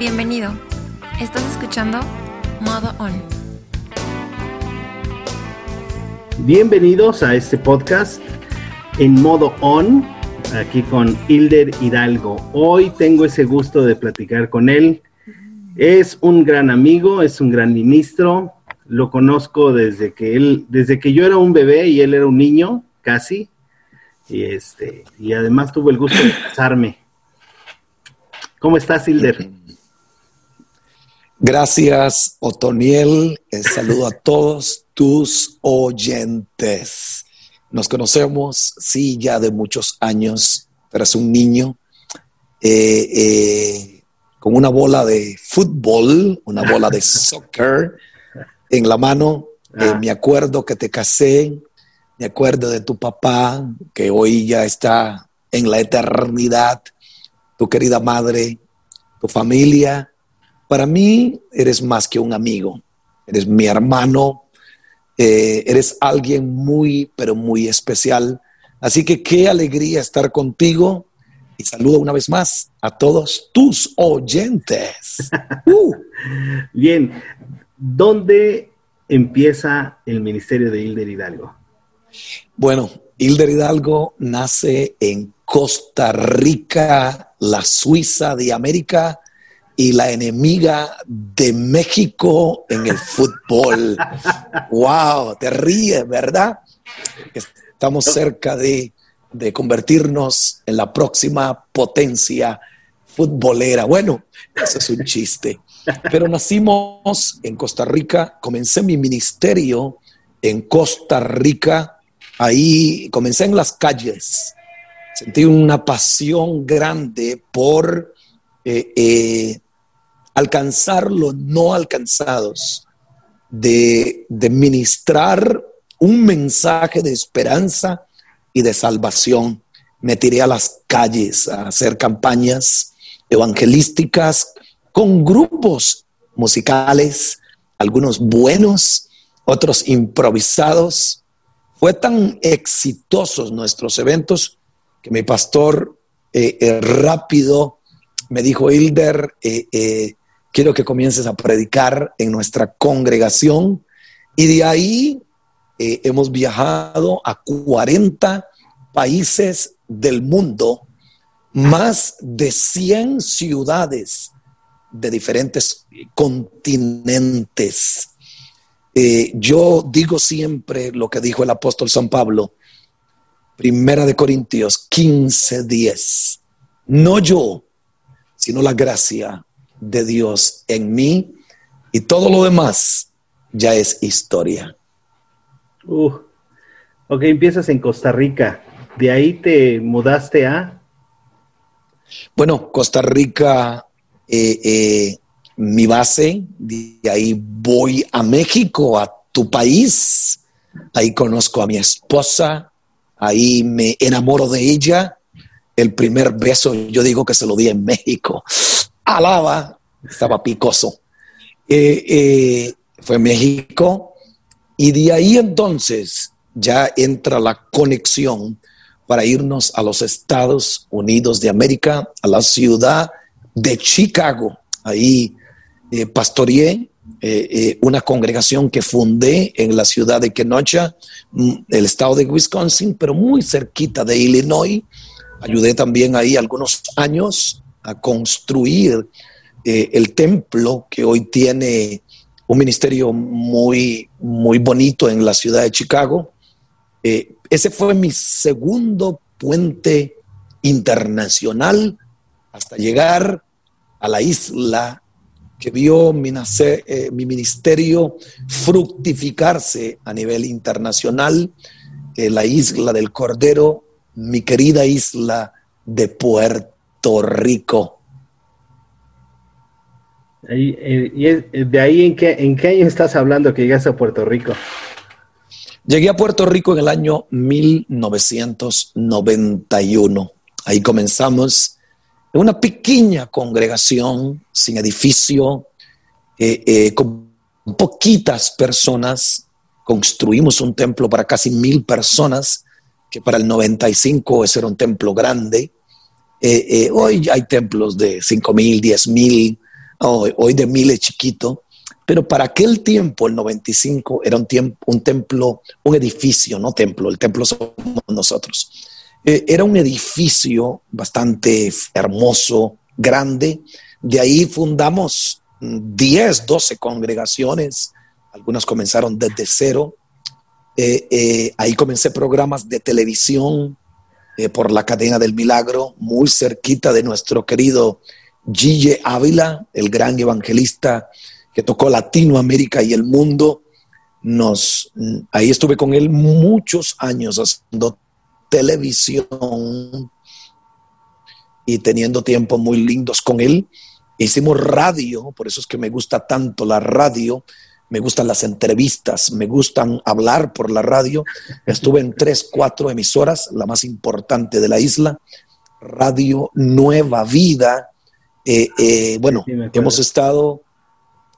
Bienvenido. Estás escuchando Modo On. Bienvenidos a este podcast en modo on, aquí con Hilder Hidalgo. Hoy tengo ese gusto de platicar con él. Es un gran amigo, es un gran ministro. Lo conozco desde que él, desde que yo era un bebé y él era un niño, casi. Y este, y además tuvo el gusto de casarme. ¿Cómo estás, Hilder? Gracias, Otoniel. Eh, saludo a todos tus oyentes. Nos conocemos, sí, ya de muchos años, pero es un niño eh, eh, con una bola de fútbol, una bola de soccer en la mano. Ah. me acuerdo que te casé, me acuerdo de tu papá, que hoy ya está en la eternidad, tu querida madre, tu familia para mí eres más que un amigo, eres mi hermano, eh, eres alguien muy, pero muy especial. Así que qué alegría estar contigo y saludo una vez más a todos tus oyentes. Uh. Bien, ¿dónde empieza el ministerio de Hilder Hidalgo? Bueno, Hilder Hidalgo nace en Costa Rica, la Suiza de América, y la enemiga de México en el fútbol. ¡Wow! Te ríes, ¿verdad? Estamos cerca de, convertirnos en la próxima potencia futbolera. Bueno, eso es un chiste. Pero nacimos en Costa Rica, comencé mi ministerio en Costa Rica, ahí comencé en las calles, sentí una pasión grande por eh, eh, alcanzar los no alcanzados, de, ministrar un mensaje de esperanza y de salvación. Me tiré a las calles a hacer campañas evangelísticas con grupos musicales, algunos buenos, otros improvisados. Fue tan exitosos nuestros eventos que mi pastor eh, eh, rápido me dijo, Hilder, eh, quiero que comiences a predicar en nuestra congregación. Y de ahí eh, hemos viajado a 40 países del mundo, más de 100 ciudades de diferentes continentes. Eh, yo digo siempre lo que dijo el apóstol San Pablo, Primera de Corintios 15, 10. No yo, sino la gracia de Dios en mí y todo lo demás ya es historia. Uh, ok, empiezas en Costa Rica. ¿De ahí te mudaste a? Bueno, Costa Rica, eh, eh, mi base, de ahí voy a México, a tu país. Ahí conozco a mi esposa, ahí me enamoro de ella. El primer beso, yo digo que se lo di en México alaba, estaba picoso. Eh, eh, fue México y de ahí entonces ya entra la conexión para irnos a los Estados Unidos de América, a la ciudad de Chicago. Ahí eh, pastoreé una congregación que fundé en la ciudad de Kenosha, mm, el estado de Wisconsin, pero muy cerquita de Illinois. Ayudé también ahí algunos años a construir eh, el templo que hoy tiene un ministerio muy, muy bonito en la ciudad de Chicago. Eh, ese fue mi segundo puente internacional hasta llegar a la isla que vio mi, eh, mi ministerio fructificarse a nivel internacional, la isla del Cordero, mi querida isla de Puerto Rico. Eh, ¿Y eh, de ahí en qué, en qué año estás hablando que llegaste a Puerto Rico? Llegué a Puerto Rico en el año 1991. Ahí comenzamos en una pequeña congregación sin edificio, eh, con poquitas personas. Construimos un templo para casi mil personas, que para el 95 ese era un templo grande. Eh, eh, hoy hay templos de 5 mil, 10 mil, hoy, de Mile chiquito, pero para aquel tiempo, el 95, era un, tiempo, un templo, un edificio, no templo, el templo somos nosotros. Eh, era un edificio bastante hermoso, grande. De ahí fundamos 10, 12 congregaciones. Algunas comenzaron desde cero. Ahí comencé programas de televisión por la cadena del milagro, muy cerquita de nuestro querido Gille Ávila, el gran evangelista que tocó Latinoamérica y el mundo. Nos, ahí estuve con él muchos años haciendo televisión y teniendo tiempos muy lindos con él. Hicimos radio, por eso es que me gusta tanto la radio, me gustan las entrevistas, me gustan hablar por la radio. Estuve en tres, cuatro emisoras, la más importante de la isla, Radio Nueva Vida. Eh, eh, bueno, hemos estado,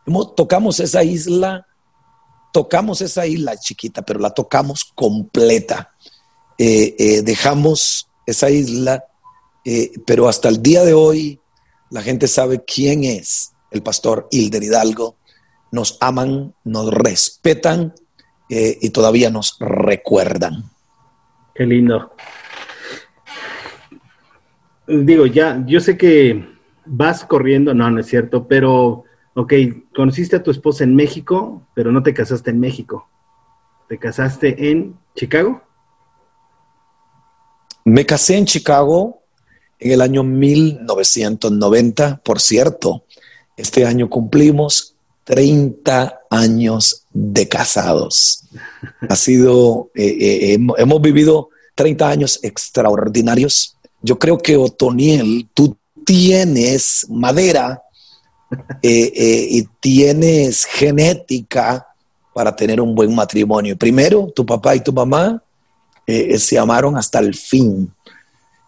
hemos, tocamos esa isla, tocamos esa isla chiquita, pero la tocamos completa. Eh, dejamos esa isla eh, pero hasta el día de hoy la gente sabe quién es el pastor Hilder Hidalgo. Nos aman, nos respetan eh, y todavía nos recuerdan. Qué lindo. Digo, ya, yo sé que vas corriendo, no, no es cierto, pero, ok, conociste a tu esposa en México, pero no te casaste en México. ¿Te casaste en Chicago? Me casé en Chicago en el año 1990. Por cierto, este año cumplimos 30 años de casados. Ha sido, eh, eh, hemos vivido 30 años extraordinarios. Yo creo que Otoniel, tú tienes madera eh, y tienes genética para tener un buen matrimonio. Primero, tu papá y tu mamá se amaron hasta el fin.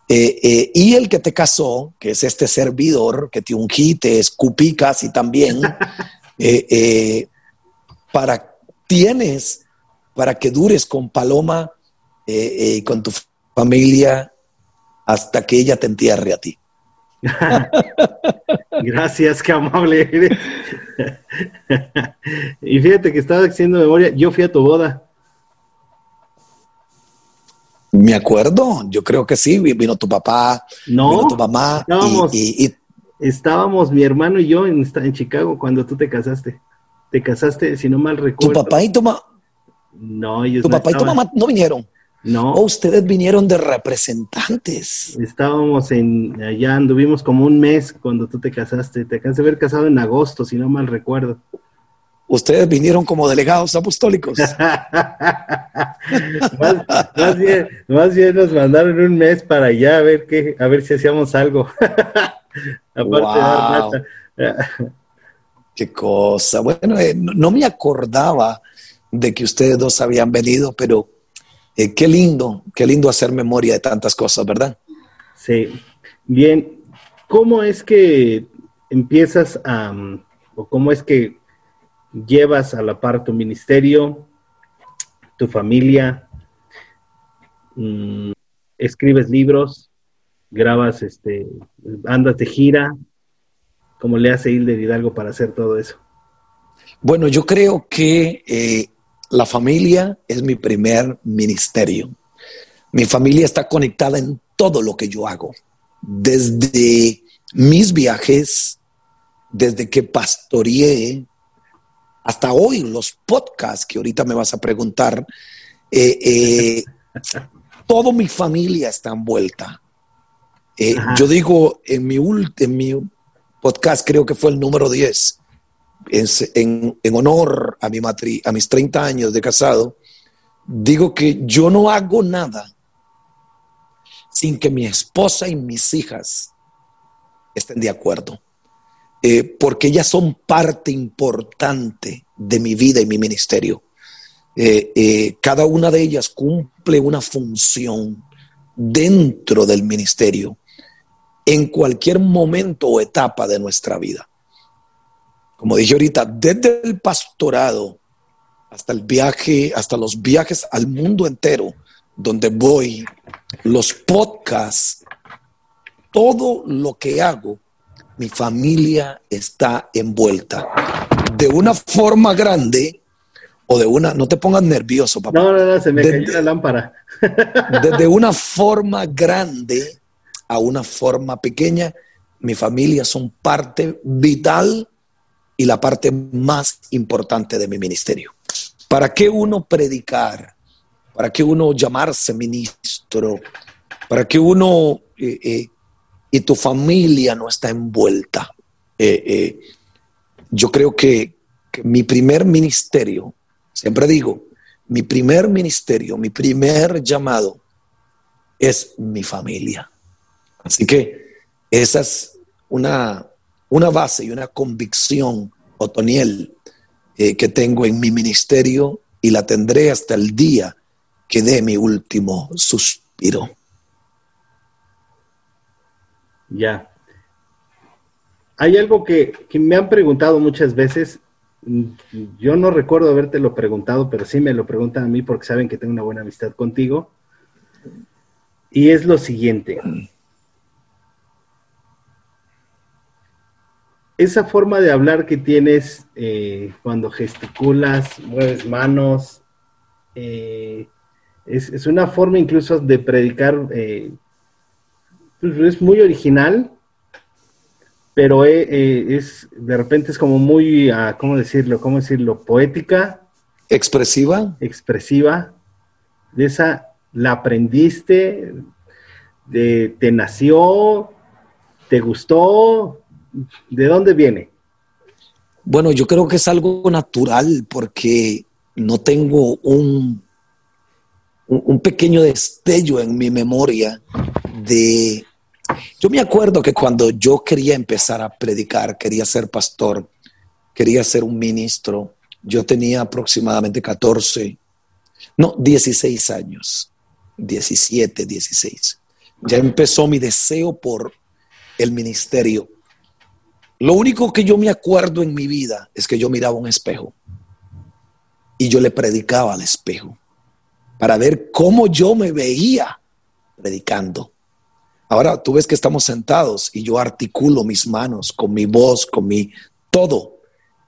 Y el que te casó, que es este servidor, que te ungí, te escupí casi también, eh, para, tienes para que dures con Paloma y con tu familia hasta que ella te entierre a ti. Gracias, qué amable eres. y fíjate que estaba haciendo memoria, yo fui a tu boda. Me acuerdo, yo creo que sí, vino tu papá, no, vino tu mamá. Y, estábamos mi hermano y yo en, en, Chicago cuando tú te casaste. Te casaste, si no mal recuerdo. Tu papá y tu mamá. No, ellos Tu papá y tu mamá no vinieron. No. O ustedes vinieron de representantes. Estábamos en, allá anduvimos como un mes cuando tú te casaste. Te acabas de haber casado en agosto, si no mal recuerdo. Ustedes vinieron como delegados apostólicos. más, bien, más, bien, nos mandaron un mes para allá a ver qué, a ver si hacíamos algo. Aparte de Qué cosa. Bueno, eh, no, me acordaba de que ustedes dos habían venido, pero eh, qué lindo, qué lindo hacer memoria de tantas cosas, ¿verdad? Sí. Bien, ¿cómo es que empiezas a, o cómo es que llevas a la par tu ministerio, tu familia, mm, escribes libros, grabas, este, andas de gira, ¿cómo le hace Hilder Hidalgo para hacer todo eso? Bueno, yo creo que eh, la familia es mi primer ministerio. Mi familia está conectada en todo lo que yo hago, desde mis viajes, desde que pastoreé, hasta hoy los podcasts que ahorita me vas a preguntar, eh, eh, toda mi familia está envuelta. Eh, yo digo, en mi, en mi podcast creo que fue el número 10, en, honor a, mi matri, a mis 30 años de casado, digo que yo no hago nada sin que mi esposa y mis hijas estén de acuerdo. Eh, porque ellas son parte importante de mi vida y mi ministerio. Eh, eh, cada una de ellas cumple una función dentro del ministerio en cualquier momento o etapa de nuestra vida. Como dije ahorita, desde el pastorado hasta el viaje, hasta los viajes al mundo entero, donde voy, los podcasts, todo lo que hago mi familia está envuelta de una forma grande o de una, no te pongas nervioso, papá. No, no, no, se me cayó la lámpara. Desde una forma grande a una forma pequeña, mi familia son parte vital y la parte más importante de mi ministerio. ¿Para qué uno predicar? ¿Para qué uno llamarse ministro? ¿Para qué uno eh, eh, y tu familia no está envuelta? Eh, yo creo que, que mi primer ministerio, siempre digo, mi primer ministerio, mi primer llamado es mi familia. Así que esa es una, una base y una convicción, Otoniel, eh, que tengo en mi ministerio y la tendré hasta el día que dé mi último suspiro. Ya. Hay algo que, que, me han preguntado muchas veces. Yo no recuerdo haberte lo preguntado, pero sí me lo preguntan a mí porque saben que tengo una buena amistad contigo. Y es lo siguiente. Esa forma de hablar que tienes eh, cuando gesticulas, mueves manos, eh, es, una forma incluso de predicar, eh, pues, es muy original, pero es de repente es como muy, ah, ¿cómo decirlo? ¿Cómo decirlo? Poética. Expresiva. Expresiva. De esa la aprendiste, de, te nació, te gustó, ¿De dónde viene? Bueno, yo creo que es algo natural porque no tengo un, un pequeño destello en mi memoria de... Yo me acuerdo que cuando yo quería empezar a predicar, quería ser pastor, quería ser un ministro, yo tenía aproximadamente 14, no, 16 años, 17, 16. Ya empezó mi deseo por el ministerio. Lo único que yo me acuerdo en mi vida es que yo miraba un espejo y yo le predicaba al espejo para ver cómo yo me veía predicando. Ahora tú ves que estamos sentados y yo articulo mis manos con mi voz, con mi todo.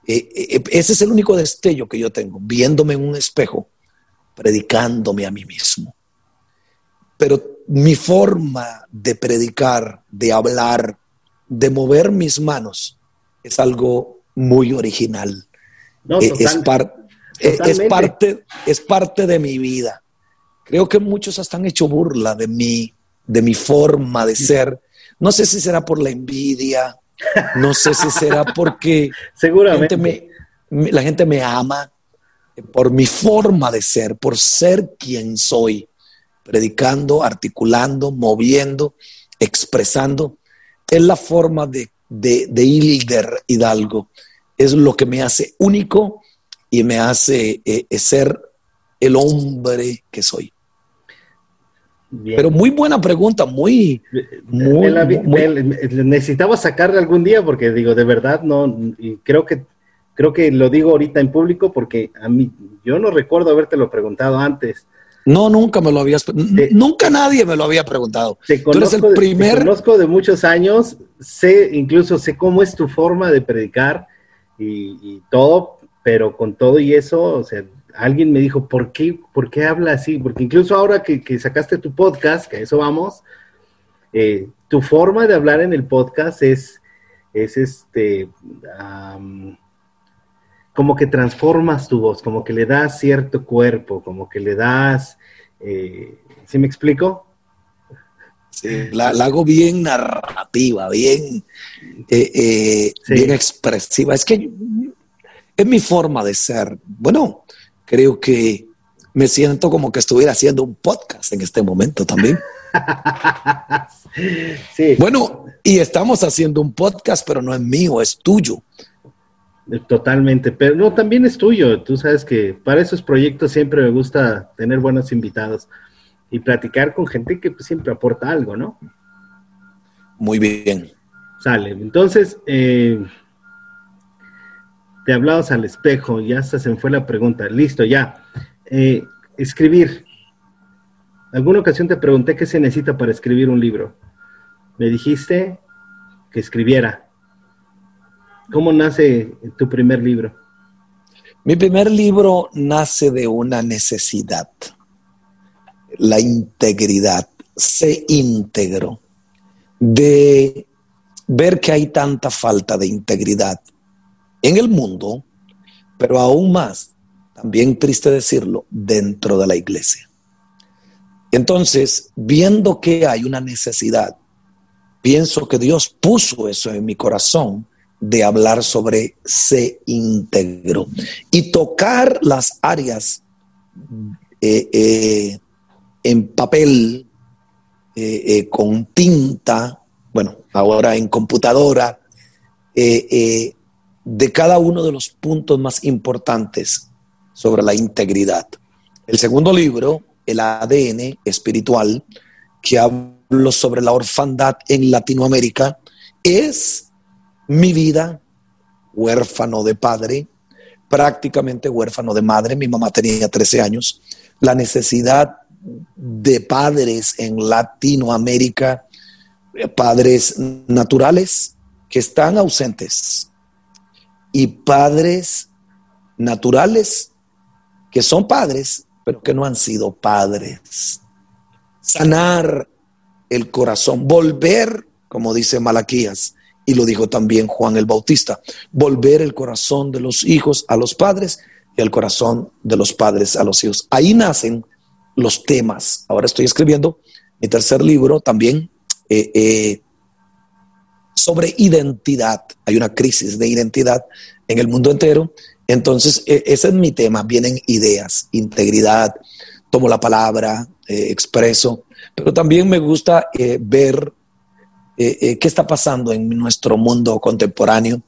Eh, eh, ese es el único destello que yo tengo, viéndome en un espejo, predicándome a mí mismo. Pero mi forma de predicar, de hablar, de mover mis manos es algo muy original. Eh, es, eh, es, parte, es parte de mi vida. Creo que muchos hasta han hecho burla de mí, de mi forma de ser. No sé si será por la envidia, no sé si será porque Seguramente. la gente me ama por mi forma de ser, por ser quien soy, predicando, articulando, moviendo, expresando es la forma de, de, de Hilder Hidalgo. Es lo que me hace único y me hace eh, eh, ser el hombre que soy. Pero muy buena pregunta, muy, muy, necesitaba sacarle algún día porque digo, de verdad no, y creo que creo que lo digo ahorita en público porque a mí yo no recuerdo haberte lo preguntado antes. No, nunca me lo habías. nunca nadie me lo había preguntado. Te conozco, Tú el primer. conozco de muchos años, sé, incluso sé cómo es tu forma de predicar y, todo, pero con todo y eso, o sea, alguien me dijo, ¿por qué, por qué habla así? Porque incluso ahora que, sacaste tu podcast, que a eso vamos, eh, tu forma de hablar en el podcast es, es este, como que transformas tu voz, como que le das cierto cuerpo, como que le das, eh, ¿sí me explico? Sí, la, hago bien narrativa, bien, eh, eh, bien expresiva. Es que es mi forma de ser. Bueno, creo que me siento como que estuviera haciendo un podcast en este momento también. sí. Bueno, y estamos haciendo un podcast, pero no es mío, es tuyo. Totalmente, pero no, también es tuyo. Tú sabes que para esos proyectos siempre me gusta tener buenos invitados y platicar con gente que pues, siempre aporta algo, ¿no? Muy bien. Sale. Entonces, eh, te hablabas al espejo, ya hasta se me fue la pregunta. Listo, ya. Eh, escribir. Alguna ocasión te pregunté qué se necesita para escribir un libro. Me dijiste que escribiera ¿Cómo nace tu primer libro? Mi primer libro nace de una necesidad, la integridad, se íntegro, de ver que hay tanta falta de integridad en el mundo, pero aún más, también triste decirlo, dentro de la iglesia. Entonces, viendo que hay una necesidad, pienso que Dios puso eso en mi corazón de hablar sobre se íntegro y tocar las áreas eh, eh, en papel, eh, con tinta, bueno, ahora en computadora, de cada uno de los puntos más importantes sobre la integridad. El segundo libro, El ADN espiritual, que hablo sobre la orfandad en Latinoamérica, es mi vida huérfano de padre, prácticamente huérfano de madre, mi mamá tenía 13 años, la necesidad de padres en Latinoamérica, padres naturales que están ausentes y padres naturales que son padres, pero que no han sido padres. Sanar el corazón, volver, como dice Malaquías, y lo dijo también Juan el Bautista, volver el corazón de los hijos a los padres y el corazón de los padres a los hijos. Ahí nacen los temas. Ahora estoy escribiendo mi tercer libro también eh, eh, sobre identidad. Hay una crisis de identidad en el mundo entero. Entonces, e, ese es mi tema. Vienen ideas, integridad, tomo la palabra, eh, expreso, pero también me gusta ver qué está pasando en nuestro mundo contemporáneo,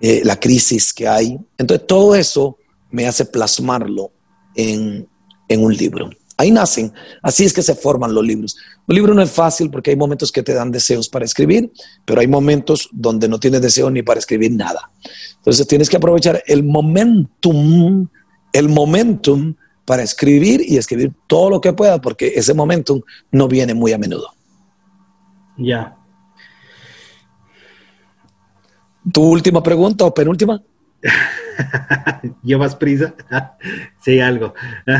la crisis que hay. Entonces, todo eso me hace plasmarlo en un libro. Ahí nacen. Así es que se forman los libros. Un libro no es fácil porque hay momentos que te dan deseos para escribir, pero hay momentos donde no tienes deseo ni para escribir nada. Entonces tienes que aprovechar el momentum, el momentum para escribir y escribir todo lo que pueda porque ese momentum no viene muy a menudo. Ya. ¿Tu última pregunta o penúltima? ¿Llevas prisa? sí, algo.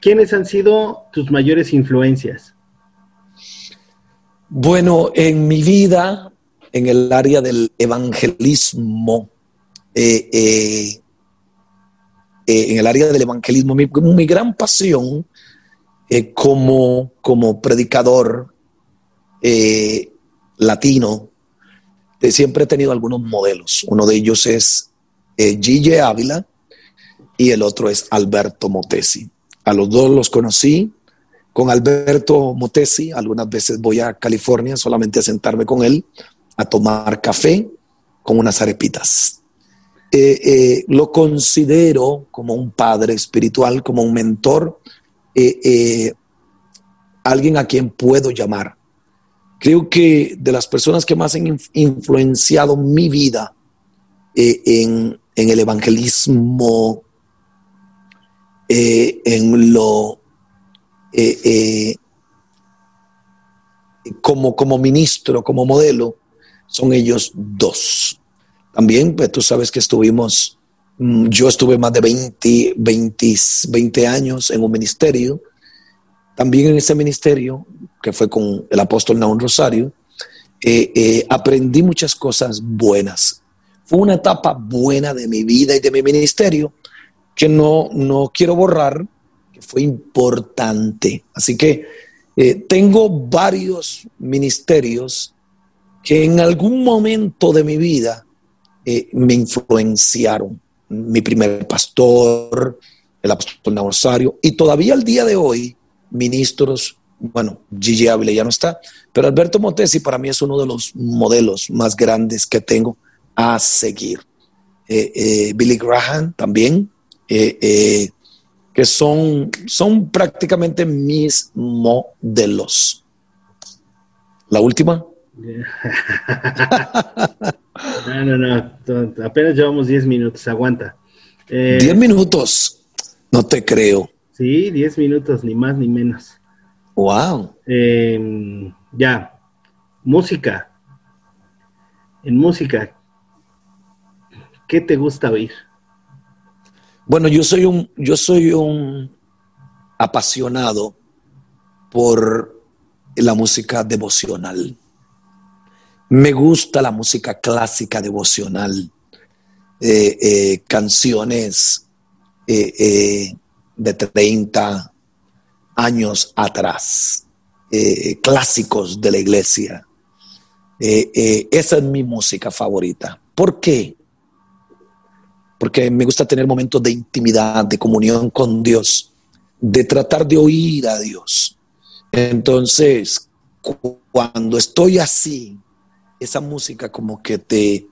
¿quiénes han sido tus mayores influencias? Bueno, en mi vida, en el área del evangelismo, eh, eh, eh, en el área del evangelismo, mi, gran pasión como, como predicador latino, siempre he tenido algunos modelos. Uno de ellos es Gille Ávila y el otro es Alberto Motesi. A los dos los conocí con Alberto Motesi. Algunas veces voy a California solamente a sentarme con él, a tomar café con unas arepitas. Eh, eh, lo considero como un padre espiritual, como un mentor, eh, alguien a quien puedo llamar. Creo que de las personas que más han influenciado mi vida en, en el evangelismo eh, en lo eh, eh, como, como ministro, como modelo, son ellos dos. También, pues tú sabes que estuvimos, mm, yo estuve más de 20, 20, 20 años en un ministerio. También en ese ministerio, que fue con el apóstol Naún Rosario, aprendí muchas cosas buenas. Fue una etapa buena de mi vida y de mi ministerio, que no, no quiero borrar, que fue importante. Así que eh, tengo varios ministerios que en algún momento de mi vida eh, me influenciaron. Mi primer pastor, el apóstol Rosario, y todavía al día de hoy, ministros, bueno, Gigi Ávila ya no está, pero Alberto Montesi para mí es uno de los modelos más grandes que tengo a seguir. Eh, Billy Graham también, eh, eh, que son, son prácticamente mis modelos. La última. no, no, no, apenas llevamos 10 minutos, aguanta. 10 eh, minutos, no te creo. Sí, 10 minutos, ni más ni menos. Wow. Em, ya, música. En música, ¿qué te gusta oír? Bueno, yo soy un, yo soy un apasionado por la música devocional. Me gusta la música clásica devocional, eh, eh, canciones eh, de 30 años atrás, clásicos de la iglesia. esa es mi música favorita. ¿Por qué? Porque me gusta tener momentos de intimidad, de comunión con Dios, de tratar de oír a Dios. Entonces, cuando estoy así, esa música como que te,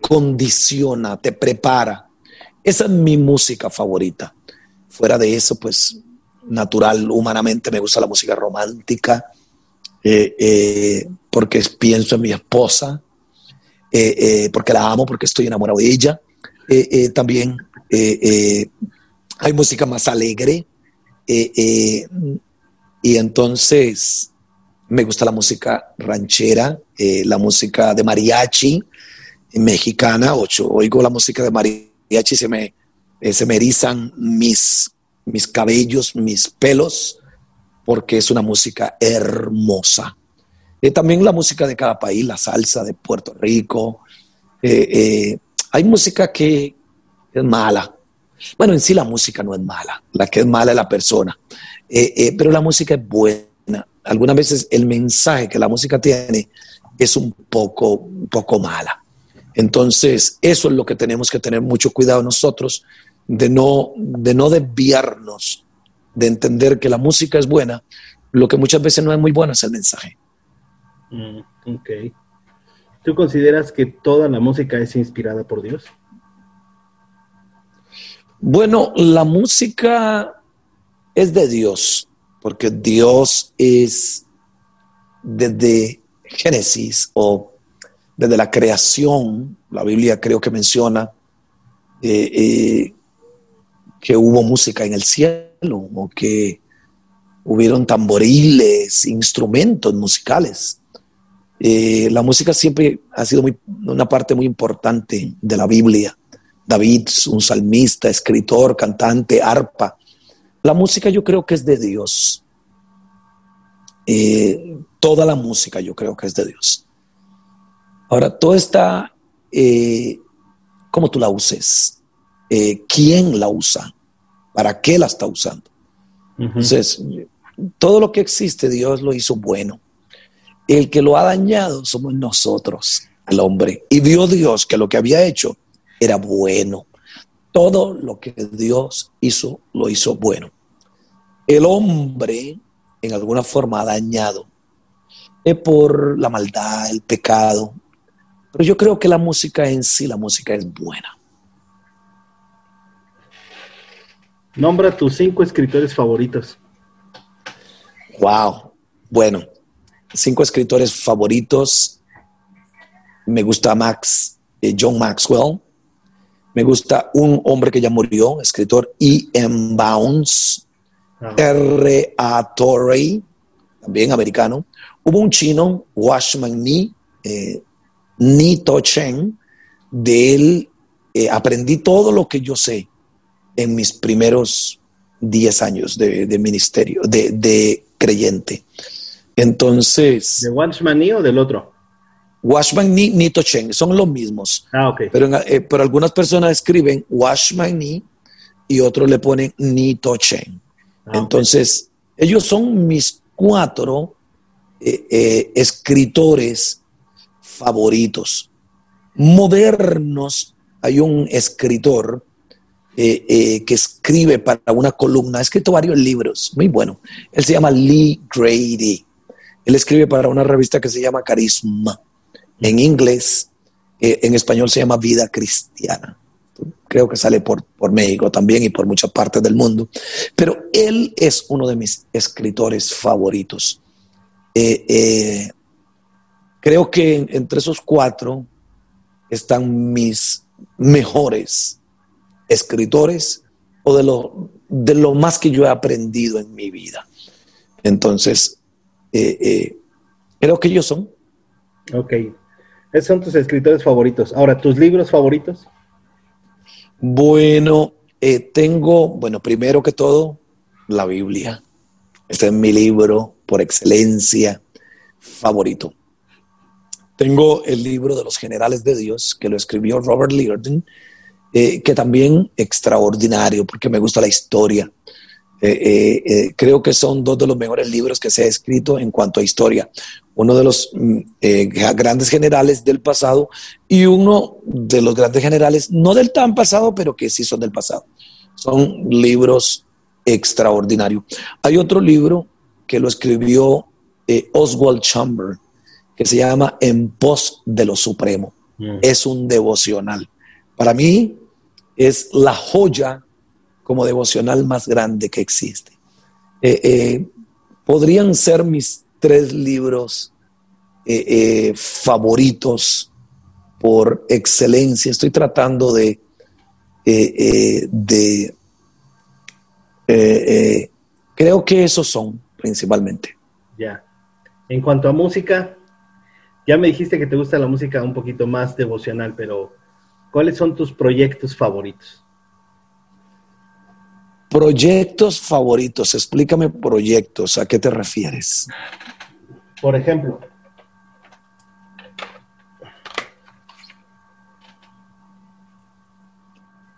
condiciona, te prepara. Esa es mi música favorita. Fuera de eso, pues natural, humanamente me gusta la música romántica, eh, eh, porque pienso en mi esposa, eh, porque la amo, porque estoy enamorado de ella. también hay música más alegre, y entonces me gusta la música ranchera, la música de mariachi mexicana, ocho, oigo la música de mariachi, se me, eh, se me erizan mis, mis cabellos, mis pelos, porque es una música hermosa. Eh, también la música de cada país, la salsa de Puerto Rico. hay música que es mala. Bueno, en sí la música no es mala, la que es mala es la persona, pero la música es buena algunas veces el mensaje que la música tiene es un poco, un poco mala. Entonces, eso es lo que tenemos que tener mucho cuidado nosotros, de no, de no desviarnos, de entender que la música es buena, lo que muchas veces no es muy bueno es el mensaje. Mm, ok. ¿Tú consideras que toda la música es inspirada por Dios? Bueno, la música es de Dios porque Dios es desde Génesis o desde la creación, la Biblia creo que menciona eh, eh, que hubo música en el cielo o que hubieron tamboriles, instrumentos musicales. Eh, la música siempre ha sido una parte muy importante de la Biblia. David, un salmista, escritor, cantante, arpa, la música yo creo que es de Dios. Eh, toda la música yo creo que es de Dios. Ahora, todo está eh, como tú la uses, eh, quién la usa, para qué la está usando. Entonces, todo lo que existe, Dios lo hizo bueno. El que lo ha dañado somos nosotros, el hombre. Y vio Dios que lo que había hecho era bueno todo lo que Dios hizo, lo hizo bueno. El hombre, en alguna forma, ha dañado es por la maldad, el pecado. Pero yo creo que la música en sí, la música es buena. Nombra tus cinco escritores favoritos. Wow. Bueno, cinco escritores favoritos. Me gusta Max, eh, John Maxwell. Me gusta un hombre que ya murió, escritor E. M. Bounds. R. A. Torrey, también americano. Hubo un chino, Washman Ni, eh, Ni To Chen. De él eh, aprendí todo lo que yo sé en mis primeros 10 años de, ministerio, de, creyente. Entonces. ¿De Washman Ni o del otro? Washman Ni, Ni Chen, son los mismos. Ah, ok. Pero, eh, pero algunas personas escriben Washman Ni y otros le ponen Ni Chen. Ah, Entonces, ellos son mis cuatro eh, eh, escritores favoritos. Modernos, hay un escritor que escribe para una columna, ha escrito varios libros, muy bueno. Él se llama Lee Grady. Él escribe para una revista que se llama Carisma en inglés, eh, en español se llama Vida Cristiana. Creo que sale por, por México también y por muchas partes del mundo. Pero él es uno de mis escritores favoritos. Eh, eh, creo que entre esos cuatro están mis mejores escritores o de lo, de lo más que yo he aprendido en mi vida. Entonces, creo que ellos son. Ok. Esos son tus escritores favoritos. Ahora, ¿tus libros favoritos? Bueno, eh, tengo, bueno, primero que todo, la Biblia. Este es mi libro por excelencia favorito. Tengo el libro de los generales de Dios, que lo escribió Robert Liardon, eh, que también extraordinario, porque me gusta la historia. Eh, eh, creo que son dos de los mejores libros que se ha escrito en cuanto a historia. Uno de los mm, grandes generales del pasado y uno de los grandes generales, no del tan pasado, pero que sí son del pasado. Son libros extraordinarios. Hay otro libro que lo escribió Oswald Chamber, que se llama En pos de lo supremo. Mm. Es un devocional. Para mí es la joya como devocional más grande que existe. Eh, eh, podrían ser mis tres libros eh, favoritos por excelencia. Estoy tratando de, de creo que esos son principalmente. Ya. En cuanto a música, ya me dijiste que te gusta la música un poquito más devocional, pero ¿cuáles son tus proyectos favoritos? Proyectos favoritos, explícame proyectos, ¿a qué te refieres? Por ejemplo,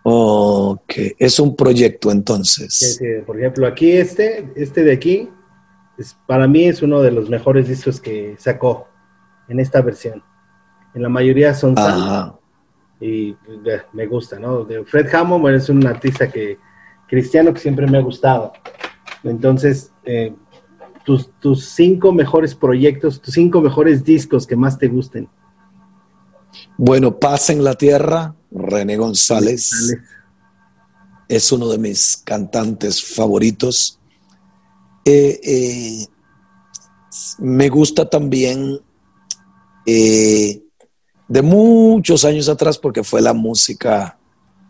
Ok, es un proyecto entonces. por ejemplo, aquí este, este de aquí, es, para mí es uno de los mejores discos que sacó en esta versión. En la mayoría son y eh, me gusta, ¿no? De Fred Hammond es un artista que cristiano que siempre me ha gustado. Entonces, eh, tus, tus cinco mejores proyectos, tus cinco mejores discos que más te gusten. Bueno, Paz en la Tierra, René González. Es uno de mis cantantes favoritos. Eh, me gusta también eh, de muchos años atrás, porque fue la música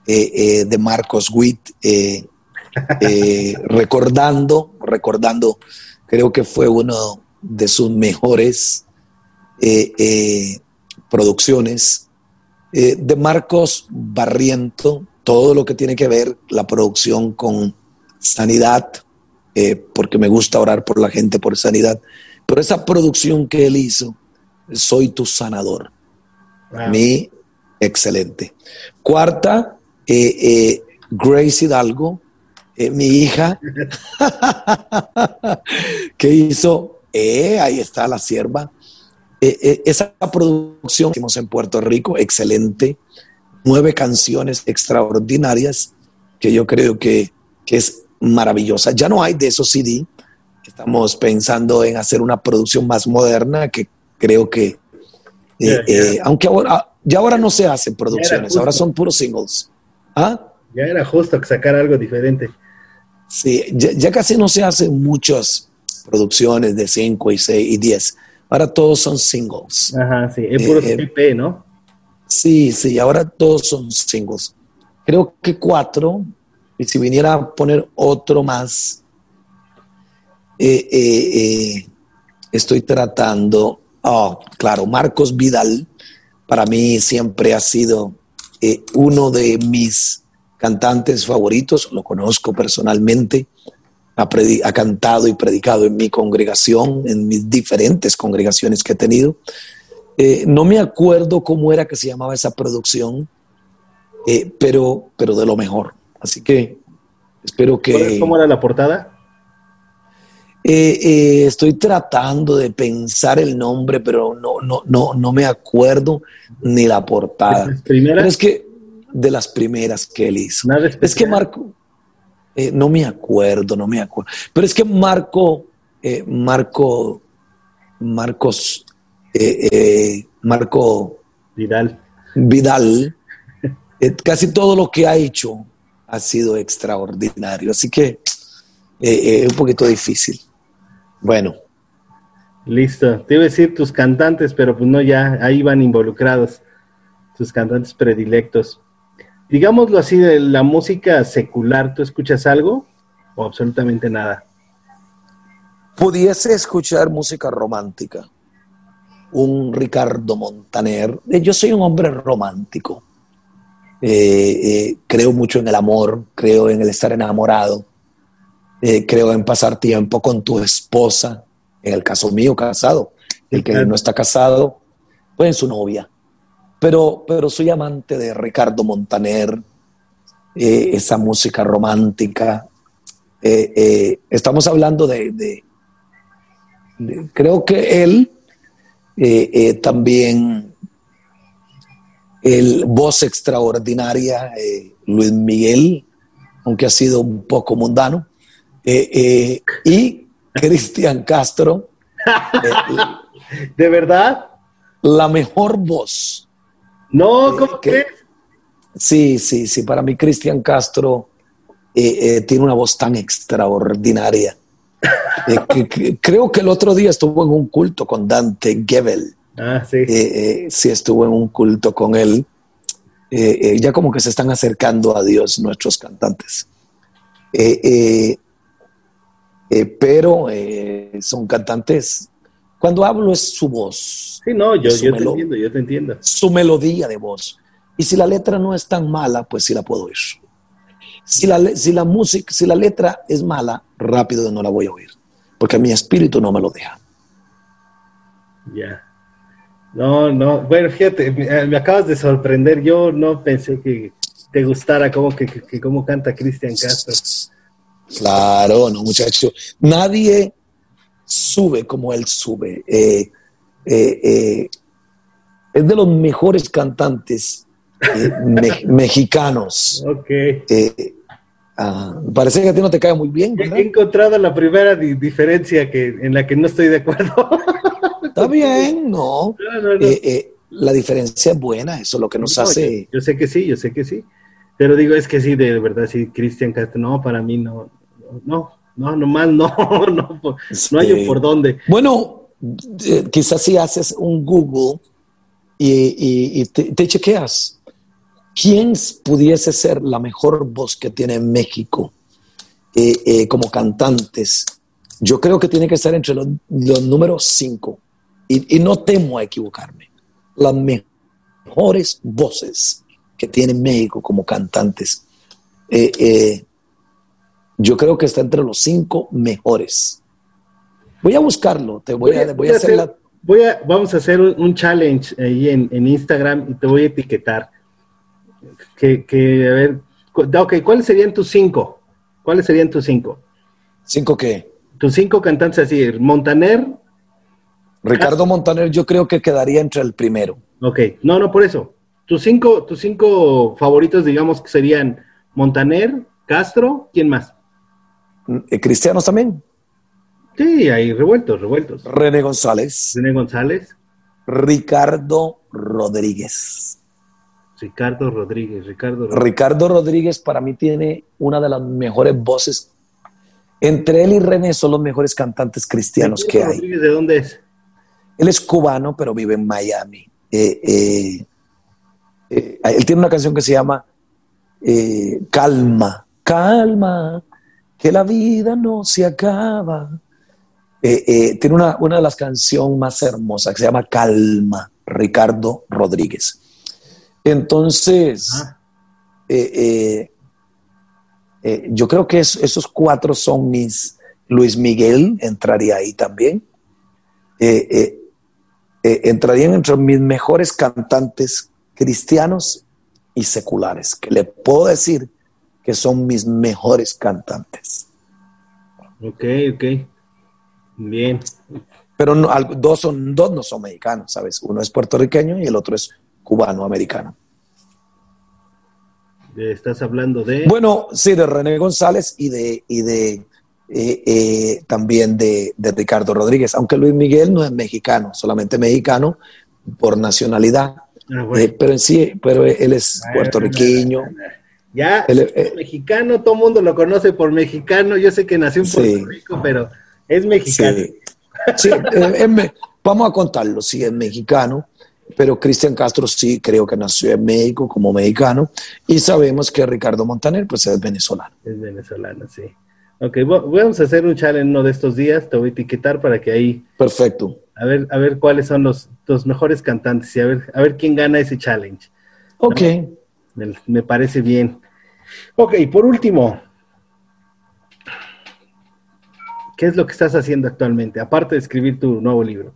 eh, eh, de Marcos Witt, recordando, recordando, creo que fue uno de sus mejores producciones. de Marcos Barriento, todo lo que tiene que ver la producción con sanidad, porque me gusta orar por la gente por sanidad, pero esa producción que él hizo, soy tu sanador. Mi excelente. Cuarta, eh, eh, Grace Hidalgo, eh, mi hija, que hizo, ahí está la sierva. esa producción que hicimos en Puerto Rico, excelente. Nueve canciones extraordinarias que yo creo que, que es maravillosa. Ya no hay de esos CD. Estamos pensando en hacer una producción más moderna que creo que, eh, eh, aunque ahora, ya ahora no se hacen producciones, ahora son puros singles. ¿Ah? Ya era justo sacar algo diferente. Sí, ya, casi no se hacen muchas producciones de 5 y 6 y 10. Ahora todos son singles. Ajá, sí, es puro eh, ¿no? Sí, sí, ahora todos son singles. Creo que cuatro, y si viniera a poner otro más, estoy tratando Oh, claro, Marcos Vidal para mí siempre ha sido eh, uno de mis cantantes favoritos, lo conozco personalmente, ha, cantado y predicado en mi congregación, en mis diferentes congregaciones que he tenido. Eh, no me acuerdo cómo era que se llamaba esa producción, eh, pero, pero de lo mejor. Así que espero que... ¿Cómo era la portada? Eh, eh, estoy tratando de pensar el nombre, pero no, no, no, no me acuerdo ni la portada. Pero es que de las primeras que él hizo. Es que Marco, eh, no me acuerdo, no me acuerdo. Pero es que Marco, Marco, Marcos, Marco Vidal. Vidal, casi todo lo que ha hecho ha sido extraordinario. Así que es un poquito difícil. Bueno. Listo. Te iba a decir tus cantantes, pero pues no, ya ahí van involucrados. Tus cantantes predilectos. Digámoslo así, de la música secular, ¿tú escuchas algo o absolutamente nada? Pudiese escuchar música romántica. un Ricardo Montaner. Eh, yo soy un hombre romántico. Eh, eh, creo mucho en el amor, creo en el estar enamorado, creo en pasar tiempo con tu esposa, en el caso mío casado, el que no está casado, pues en su novia. Pero, pero soy amante de Ricardo Montaner, esa música romántica. estamos hablando de, creo que él eh, eh, también el voz extraordinaria, eh, Luis Miguel, aunque ha sido un poco mundano, y Cristian Castro. ¿De verdad? La mejor voz. No, ¿cómo crees? Sí, sí, sí, para mí Cristian Castro tiene una voz tan extraordinaria eh, creo que el otro día estuvo en un culto con Dante Gebel. Ah, sí. Eh, eh, sí, estuvo en un culto con él. ya como que se están acercando a Dios nuestros cantantes. Pero son cantantes. Cuando hablo es su voz. Sí, no, yo, yo te entiendo, yo te entiendo. Su melodía de voz. Y si la letra no es tan mala, pues sí la puedo oír. Si la, si la música, si la letra es mala, rápido no la voy a oír, porque mi espíritu no me lo deja. Ya. No, no, bueno, fíjate, eh, me, acabas de sorprender. Yo no pensé que te gustara cómo, que, cómo canta Cristian Castro. Claro, no, muchacho. Nadie sube como él sube. Eh, eh, es de los mejores cantantes mexicanos. Ok. Ah, parece que a ti no te cae muy bien. He encontrado la primera diferencia que, en la que no estoy de acuerdo. Está bien, no. Eh, eh, la diferencia es buena, eso es lo que nos hace. Yo, sé que sí, yo sé que sí. Pero digo, es que sí, de verdad, sí, Cristian Castro, no, para mí no, no, no, nomás no, no, no hay por dónde. Bueno, eh, quizás si haces un Google y, te chequeas ¿Quién pudiese ser la mejor voz que tiene México eh, eh, como cantantes? Yo creo que tiene que estar entre los, números cinco. Y, no temo a equivocarme. Las mejores voces que tiene México como cantantes. Eh, yo creo que está entre los cinco mejores. Voy a buscarlo. Te voy, a, voy a hacer, la... voy a, vamos a hacer un, challenge ahí en, en Instagram y te voy a etiquetar que, que, a ver, ok, ¿cuáles serían tus cinco? ¿Cuáles serían tus cinco? ¿Cinco qué? Tus cinco cantantes así, Montaner. Ricardo Montaner yo creo que quedaría entre el primero. Ok, no, no, por eso. Tus cinco, tus cinco favoritos, digamos que serían Montaner, Castro, ¿quién más? Eh, ¿Cristianos también? Sí, hay revueltos, revueltos. René González. René González. Ricardo Rodríguez. Ricardo Rodríguez, Ricardo Rodríguez. Ricardo Rodríguez para mí tiene una de las mejores voces. Entre él y René son los mejores cantantes cristianos que hay. ¿De dónde es? Él es cubano, pero vive en Miami. Eh, eh, eh, él tiene una canción que se llama Calma, calma, que la vida no se acaba. tiene una, una de las canciones más hermosas que se llama Calma, Ricardo Rodríguez. Entonces, eh, eh, eh, yo creo que esos cuatro son mis, Luis Miguel entraría ahí también. entrarían entre mis mejores cantantes cristianos y seculares, que le puedo decir que son mis mejores cantantes. Ok, ok. Bien. Pero dos, son, dos no son mexicanos, ¿sabes? Uno es puertorriqueño y el otro es cubano-americano. Estás hablando de... Bueno, sí, de René González y de, y de eh, eh, también de, Ricardo Rodríguez, aunque Luis Miguel no es mexicano, solamente mexicano por nacionalidad, ah, eh, pero en sí, pero él es puertorriqueño. Ya, mexicano, todo el mundo lo conoce por mexicano, yo sé que nació en Puerto Rico, pero es mexicano. Sí, vamos a contarlo, sí, es mexicano pero Cristian Castro sí creo que nació en México como mexicano y sabemos que Ricardo Montaner pues es venezolano. Es venezolano, sí. Ok, vamos a hacer un challenge uno de estos días, te voy a etiquetar para que ahí... Perfecto. A ver, a ver cuáles son los, los mejores cantantes y a ver, a ver quién gana ese challenge. Ok. Me, me parece bien. Ok, por último, ¿qué es lo que estás haciendo actualmente, aparte de escribir tu nuevo libro?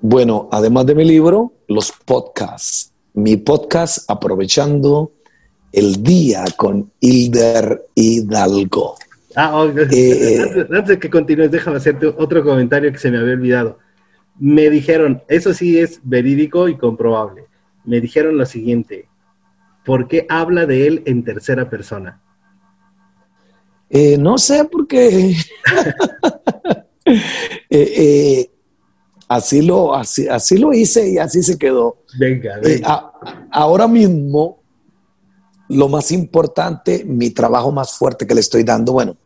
Bueno, además de mi libro, los podcasts. Mi podcast aprovechando el día con Hilder Hidalgo. Ah, oh, Eh, antes, antes de que continúes, déjame hacerte otro comentario que se me había olvidado. Me dijeron, eso sí es verídico y comprobable. Me dijeron lo siguiente, ¿por qué habla de él en tercera persona? Eh, no sé por qué. Eh, eh, así, lo, así, así lo hice y así se quedó. Venga, Eh, venga. a- ahora mismo, lo más importante, mi trabajo más fuerte que le estoy dando, bueno,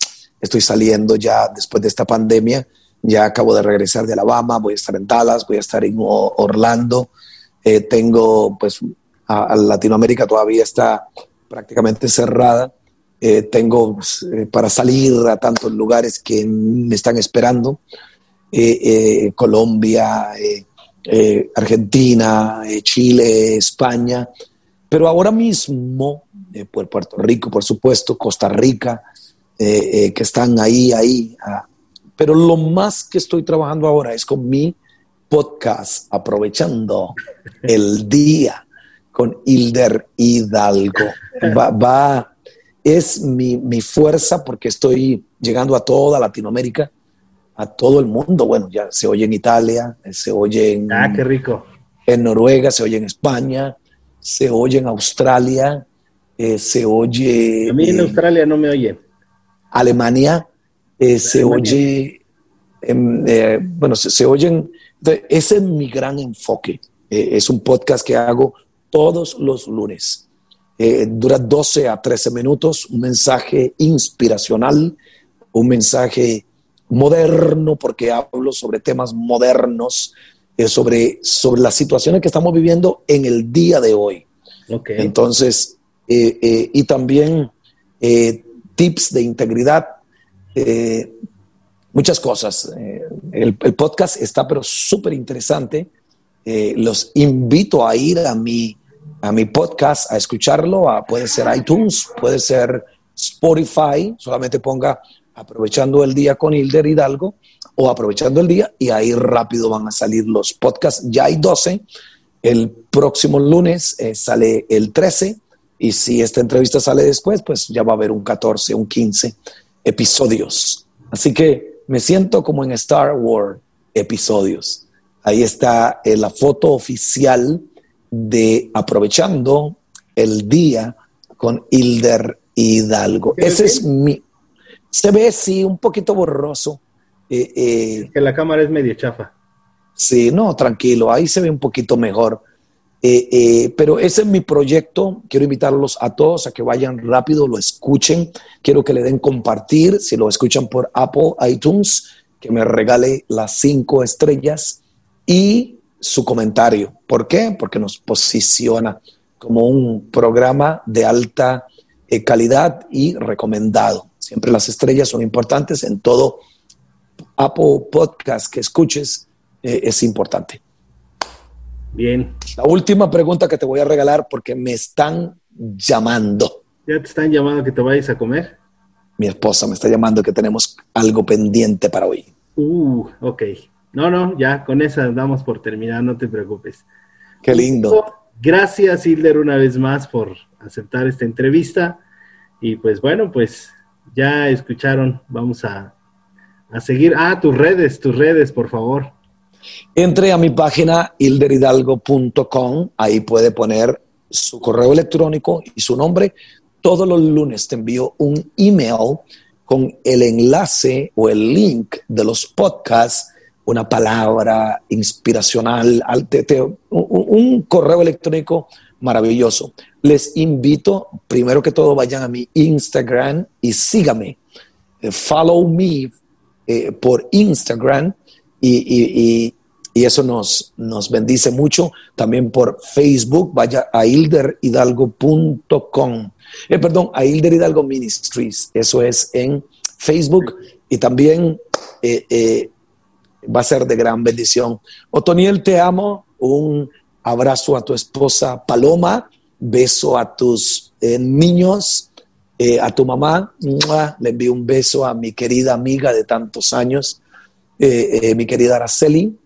estoy saliendo ya después de esta pandemia, ya acabo de regresar de Alabama, voy a estar en Dallas, voy a estar en Orlando, tengo, pues, a, Latinoamérica todavía está prácticamente cerrada. Eh, tengo eh, para salir a tantos lugares que me están esperando. Eh, Colombia, Argentina, Chile, España, pero ahora mismo, Puerto Rico, por supuesto, Costa Rica, que están ahí, ahí. ah. Pero lo más que estoy trabajando ahora es con mi podcast, aprovechando el día con Hilder Hidalgo. Va, va- es mi, mi fuerza porque estoy llegando a toda Latinoamérica, a todo el mundo. Bueno, ya se oye en Italia, se oye en, Ah, qué rico. en Noruega, se oye en España, se oye en Australia, eh, se oye A mí en Australia no me oyen. Alemania, eh, se Alemania. oye, eh, bueno, se, se oyen, ese es mi gran enfoque. Es un podcast que hago todos los lunes. Eh, dura 12 a 13 minutos, un mensaje inspiracional, un mensaje moderno, porque hablo sobre temas modernos, eh, sobre, sobre las situaciones que estamos viviendo en el día de hoy. Entonces, eh, y también tips de integridad, muchas cosas. El, el podcast está pero súper interesante. Los invito a ir a mi, a mi podcast, a escucharlo. puede ser iTunes, puede ser Spotify. Solamente ponga aprovechando el día con Hilder Hidalgo o aprovechando el día y ahí rápido van a salir los podcasts. Ya hay 12. El próximo lunes eh, sale el 13 y si esta entrevista sale después, pues ya va a haber un 14, un 15 episodios. Así que me siento como en Star Wars episodios. Ahí está eh, la foto oficial de aprovechando el día con Hilder Hidalgo. ¿Se ve Ese es mi... Se ve, sí, un poquito borroso. Eh, eh, Que la cámara es medio chafa. Sí, no, tranquilo, ahí se ve un poquito mejor. Eh, eh, pero ese es mi proyecto. Quiero invitarlos a todos a que vayan rápido, lo escuchen. Quiero que le den compartir. Si lo escuchan por Apple iTunes, que me regale las cinco estrellas y su comentario. ¿Por qué? Porque nos posiciona como un programa de alta eh, calidad y recomendado. Siempre las estrellas son importantes en todo Apple Podcast que escuches eh, es importante. Bien. La última pregunta que te voy a regalar porque me están llamando. ¿Ya te están llamando que te vayas a comer? Mi esposa me está llamando que tenemos algo pendiente para hoy. Uh, ok. No, no, ya con esa damos por terminar, no te preocupes. Qué lindo. Gracias, Hilder, una vez más por aceptar esta entrevista. Y pues bueno, pues ya escucharon, vamos a, a seguir. Ah, tus redes, tus redes, por favor. Entre a mi página hilderhidalgo.com, ahí puede poner su correo electrónico y su nombre. Todos los lunes te envío un email con el enlace o el link de los podcasts, una palabra inspiracional, un, correo electrónico maravilloso. Les invito, primero que todo, vayan a mi Instagram y síganme. Eh, follow me eh, por Instagram y, y- y- y eso nos, nos bendice mucho. También por Facebook, vaya a hilderhidalgo.com. Eh, perdón, a Hilder Hidalgo Ministries. Eso es en Facebook y también eh, eh, va a ser de gran bendición. Otoniel, te amo. Un abrazo a tu esposa Paloma, beso a tus eh, niños, eh, a tu mamá. Le envío un beso a mi querida amiga de tantos años, eh, mi querida Araceli.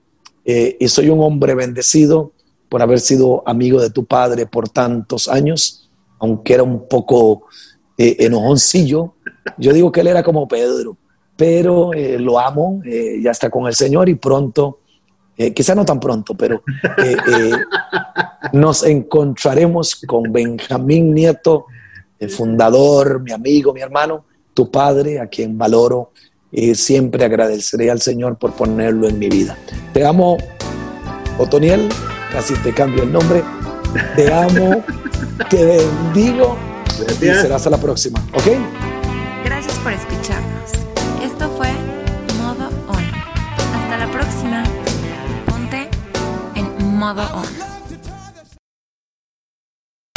y soy un hombre bendecido por haber sido amigo de tu padre por tantos años, aunque era un poco enojoncillo. Yo digo que él era como Pedro pero eh, lo amo, eh, ya está con el Señor y pronto, eh, quizá no tan pronto, pero nos encontraremos con Benjamín Nieto, el fundador, mi amigo, mi hermano, tu padre, a quien valoro y siempre agradeceré al Señor por ponerlo en mi vida. Te amo, Otoniel, casi te cambio el nombre. Te amo, te bendigo y será hasta la próxima, ¿ok? Gracias por escucharnos. mother on.